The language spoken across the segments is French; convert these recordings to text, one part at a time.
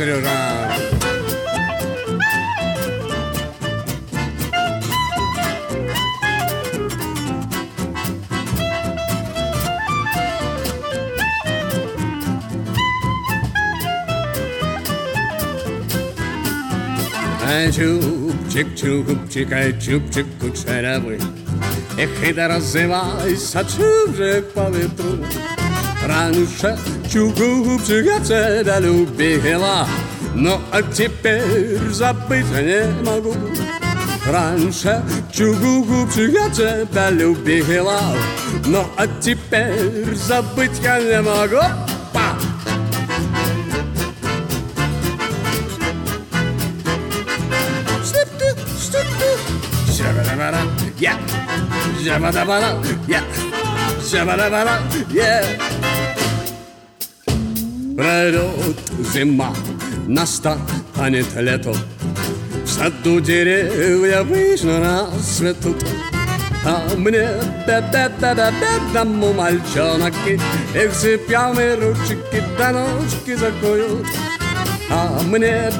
Давай, Сережа. Чубчик, чубчик, ай, чубчик кучерявий, Ехай да розвивайся, чубчик по ветру. Раньше чугубчика тебя любила, но а теперь забыть не могу. Раньше чугубчика тебя любила, но а теперь забыть я не могу. Па! Yeah. Yeah. Yeah. Пройдет зима, настанет лето В саду деревья вечно расцветут А мне бедному мальчонки Их цепями ручки до ножки закуют А мне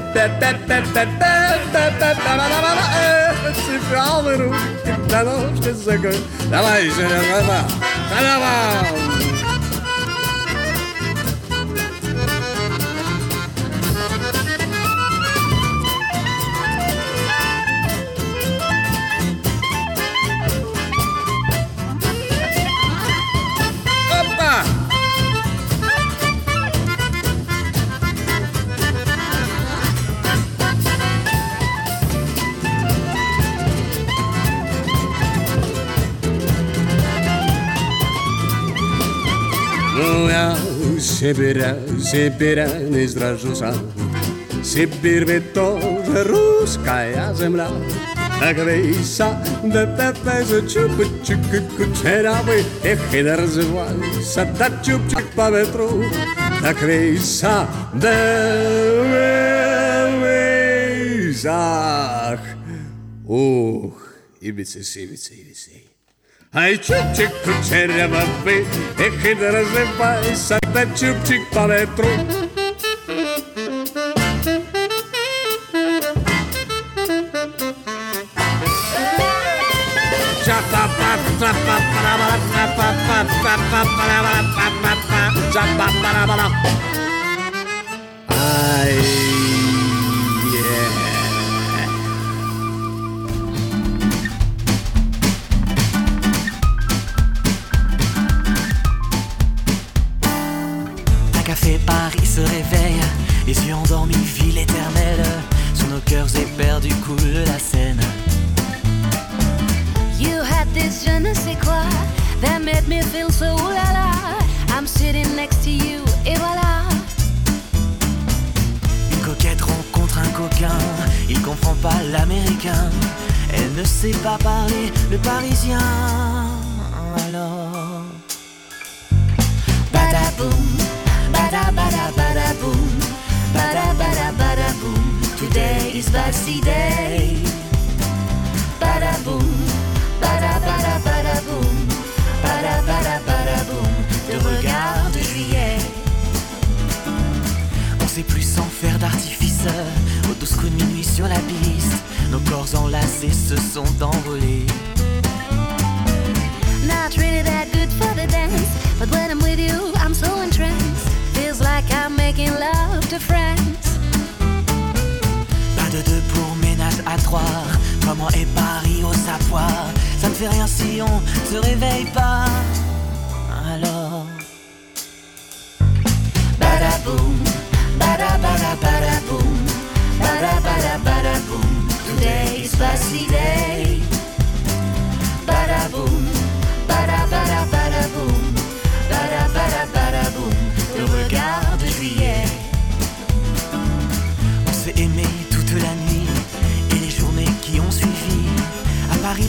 цепями ручки до ножки закуют Давай, Серега, давай! Сибиря, Сибиря не сражуся. Сибирь ведь тоже русская земля. Так вейса, да давай за чупчик кучерявый, Эх, и да развивайся, да чупчик по ветру. Так вейса, да вейса. Ух, ибицы, Haj čupčik kočerjava bi, ej da razlepa i sad da čupčik po vetru. Ay.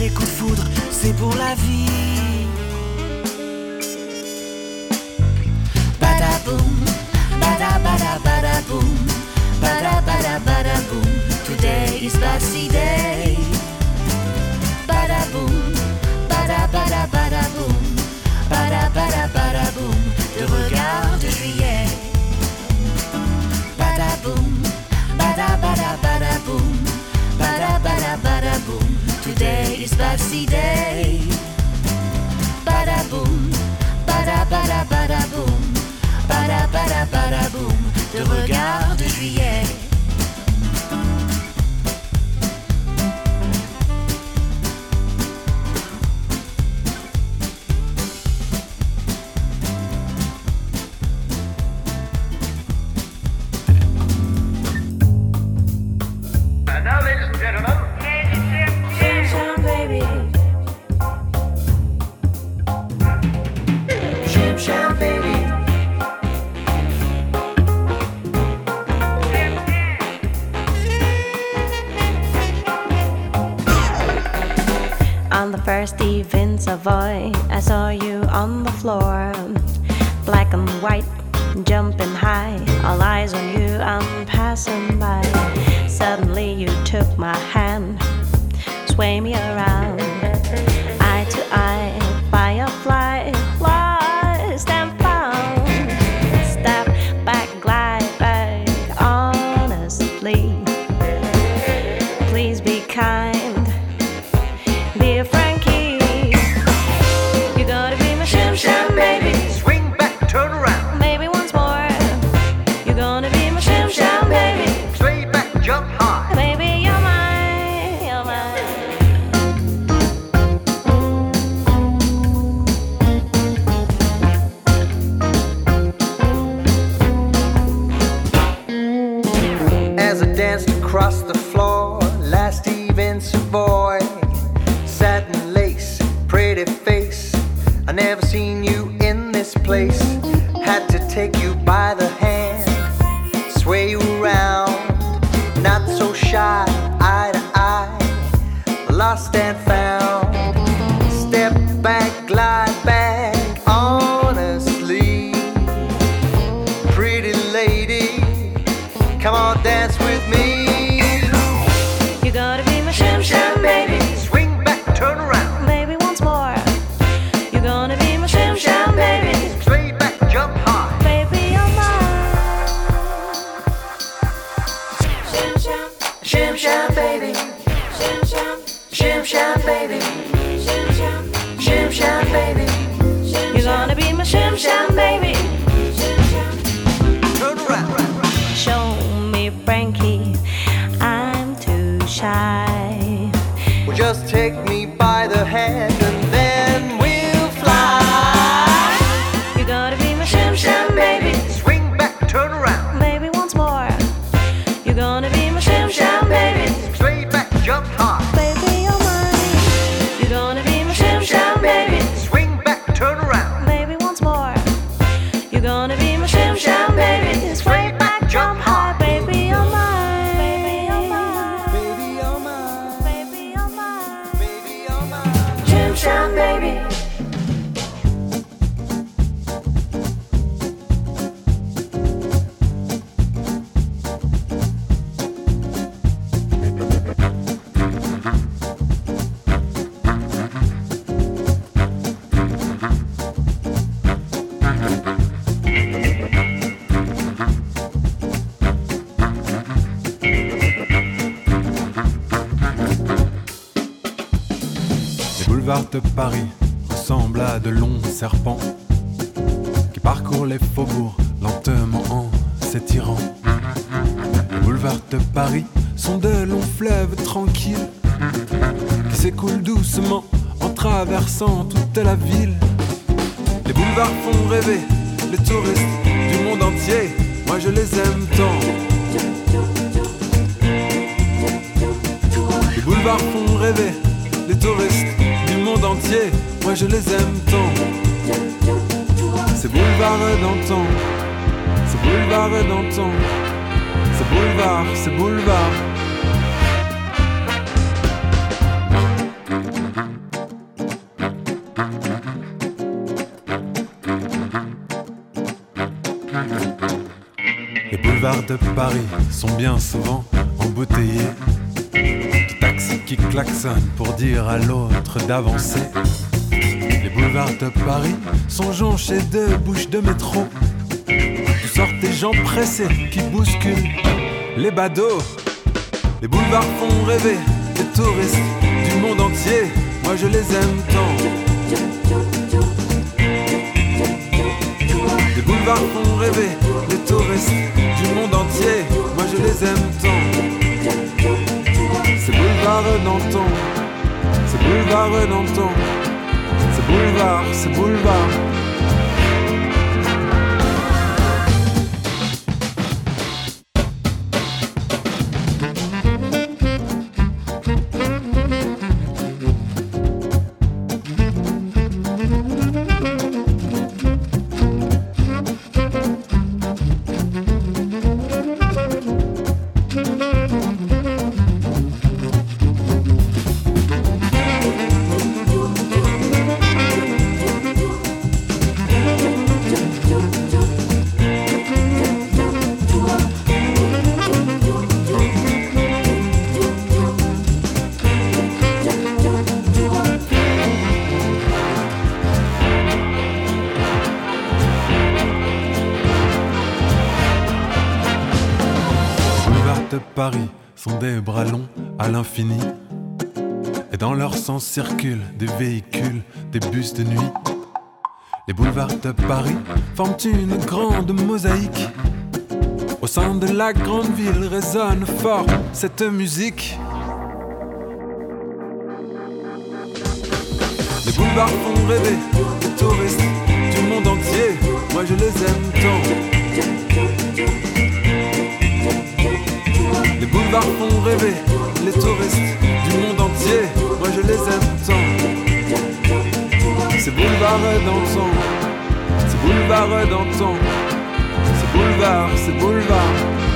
les coups de foudre, c'est pour la vie. Babacy Day. Bada boom, bada bada please be kind. De Paris ressemblent à de longs serpents qui parcourent les faubourgs lentement en s'étirant. Les boulevards de Paris sont de longs fleuves tranquilles qui s'écoulent doucement en traversant toute la ville. Les boulevards font rêver les touristes du monde entier. Moi je les aime tant. Les boulevards font rêver les touristes monde entier. Moi je les aime tant. Ces boulevards d'antan, ces boulevards d'antan, ces boulevards, ces boulevards. Les boulevards de Paris sont bien souvent pour dire à l'autre d'avancer. Les boulevards de Paris sont jonchés de bouches de métro. D'où sortent des gens pressés qui bousculent les badauds. Les boulevards font rêver les touristes du monde entier. Moi je les aime tant. Les boulevards font rêver les touristes du monde entier. Moi je les aime tant. Ces boulevards d'antan, ces boulevards d'antan, ces boulevards, ces circulent des véhicules, des bus de nuit. Les boulevards de Paris forment une grande mosaïque. Au sein de la grande ville résonne fort cette musique. Les boulevards font rêver les touristes du monde entier. Moi je les aime tant. Les boulevards font rêver les touristes du monde entier. Je les aime tant. Ces boulevards d'antan, ces boulevards d'antan, ces boulevards, ces boulevards.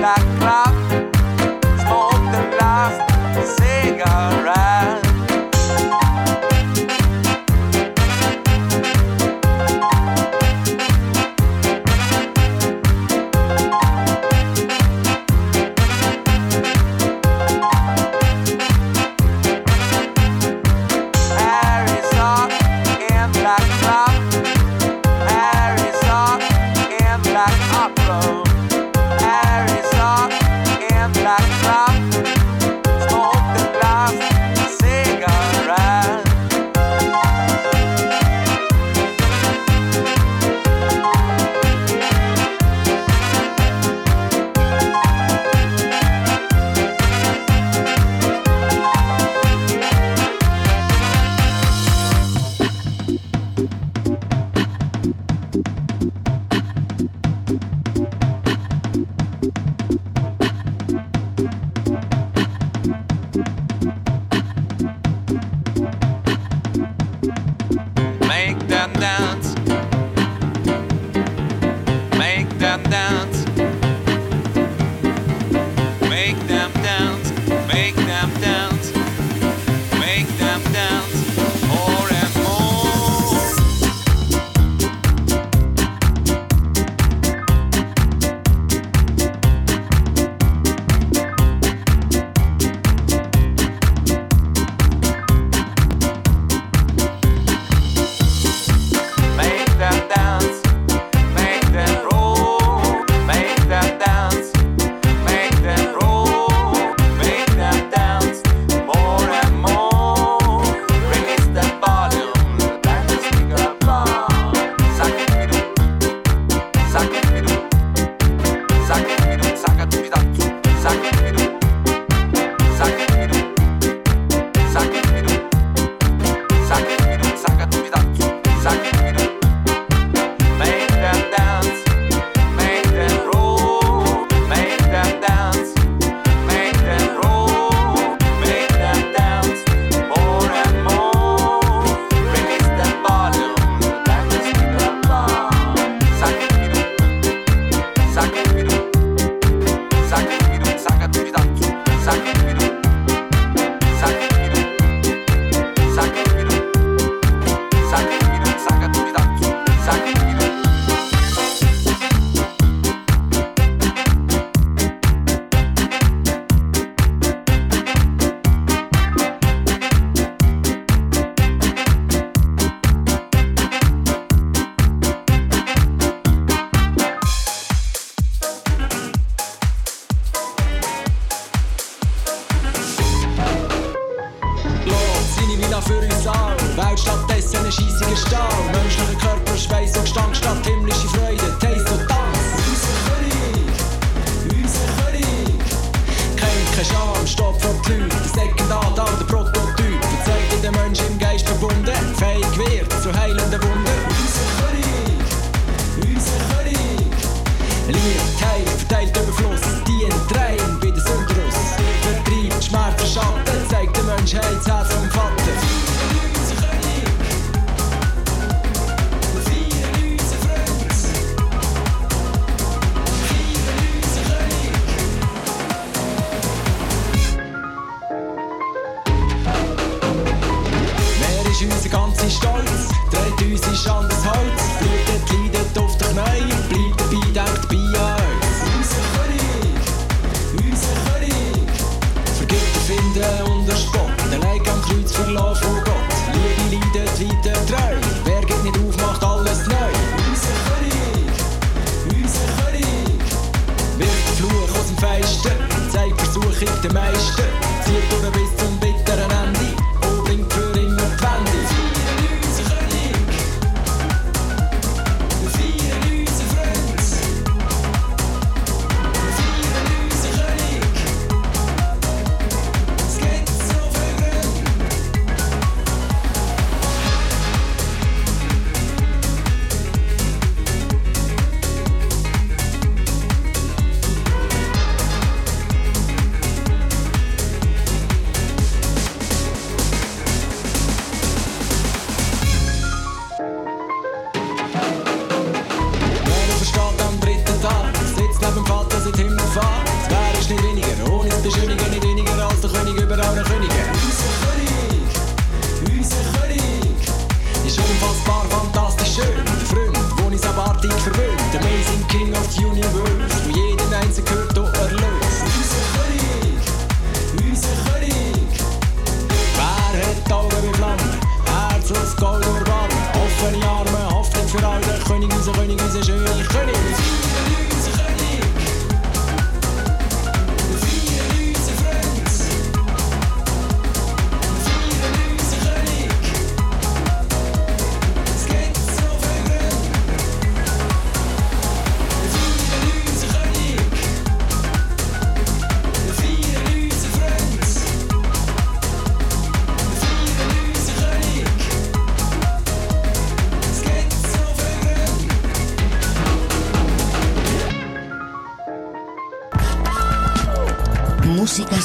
la clave.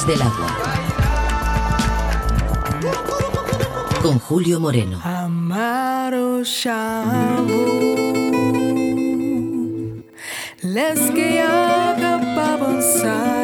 del agua. Con Julio Moreno. Amaro Les que haga para avanzar.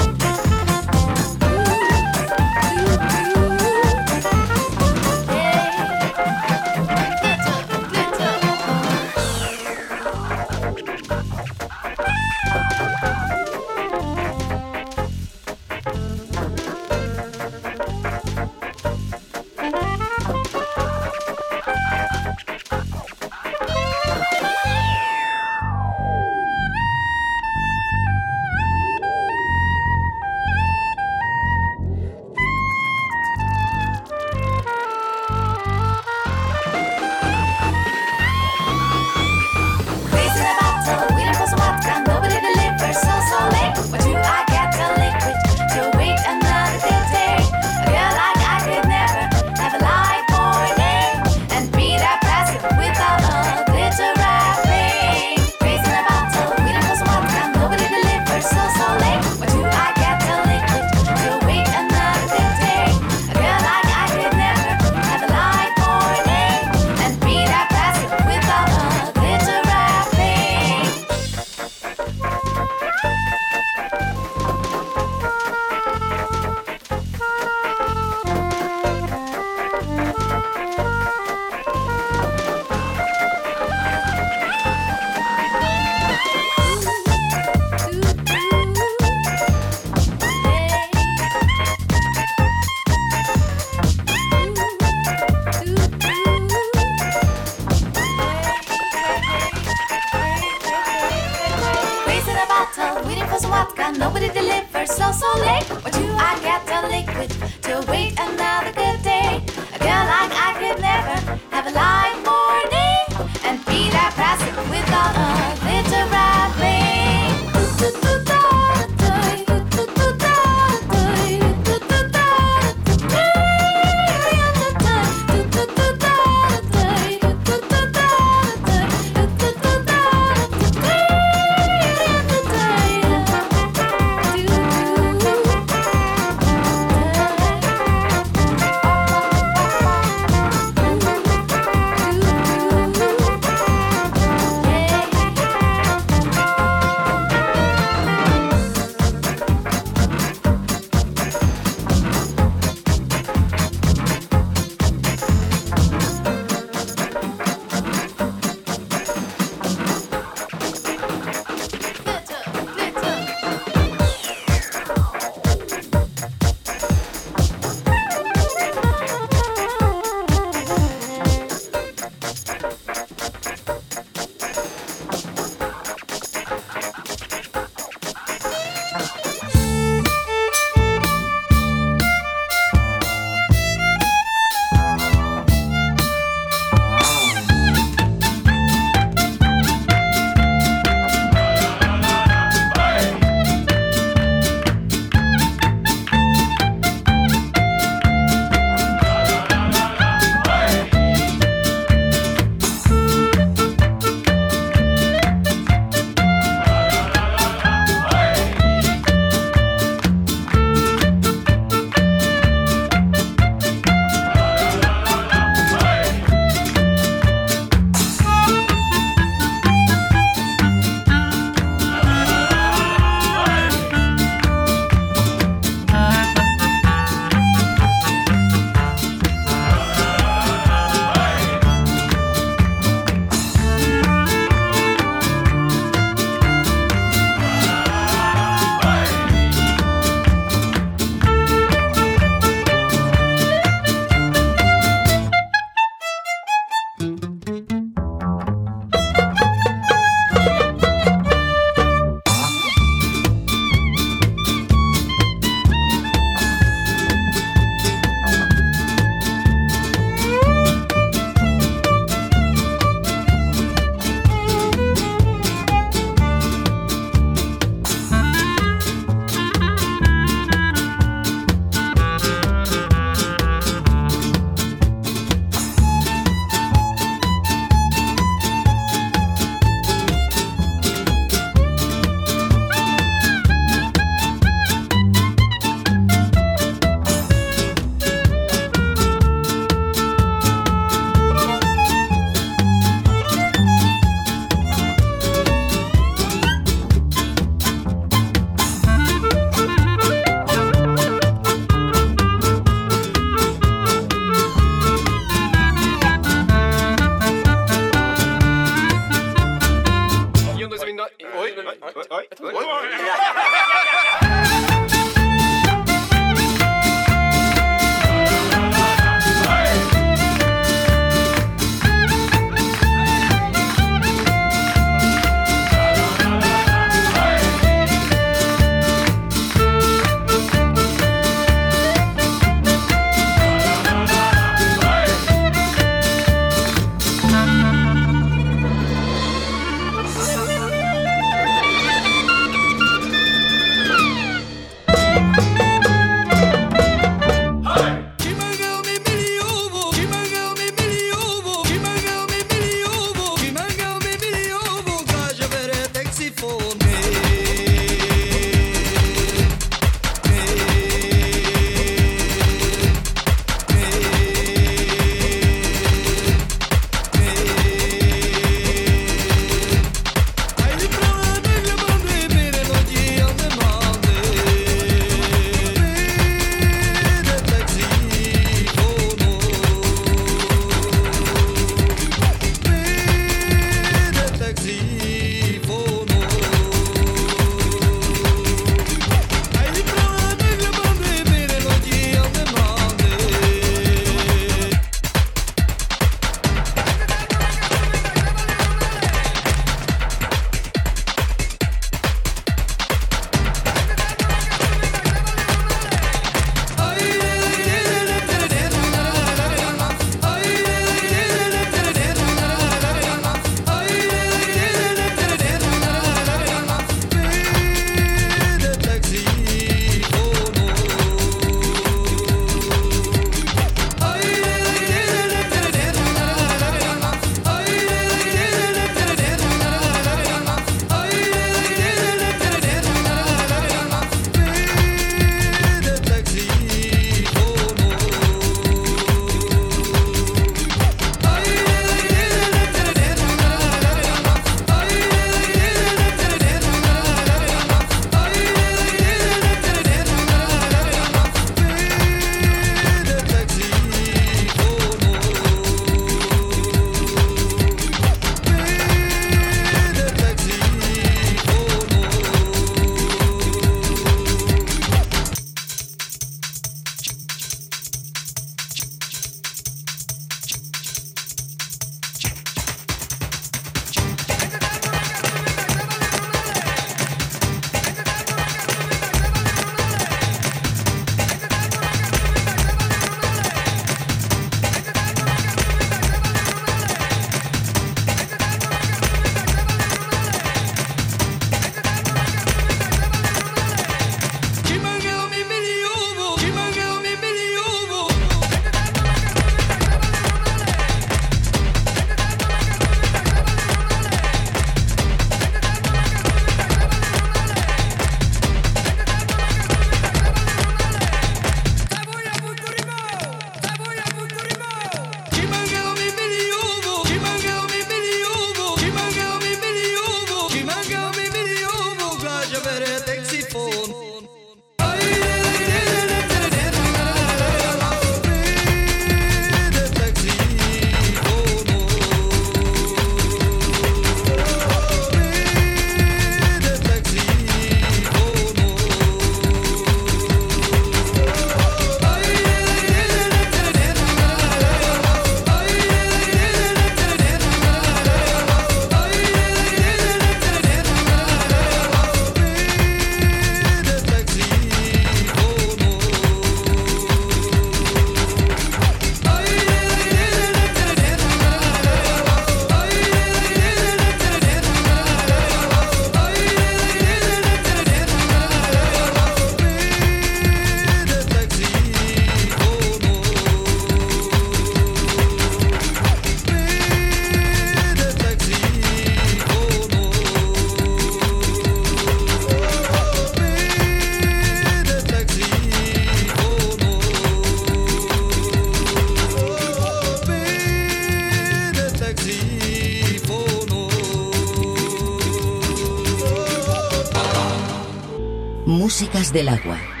Del agua.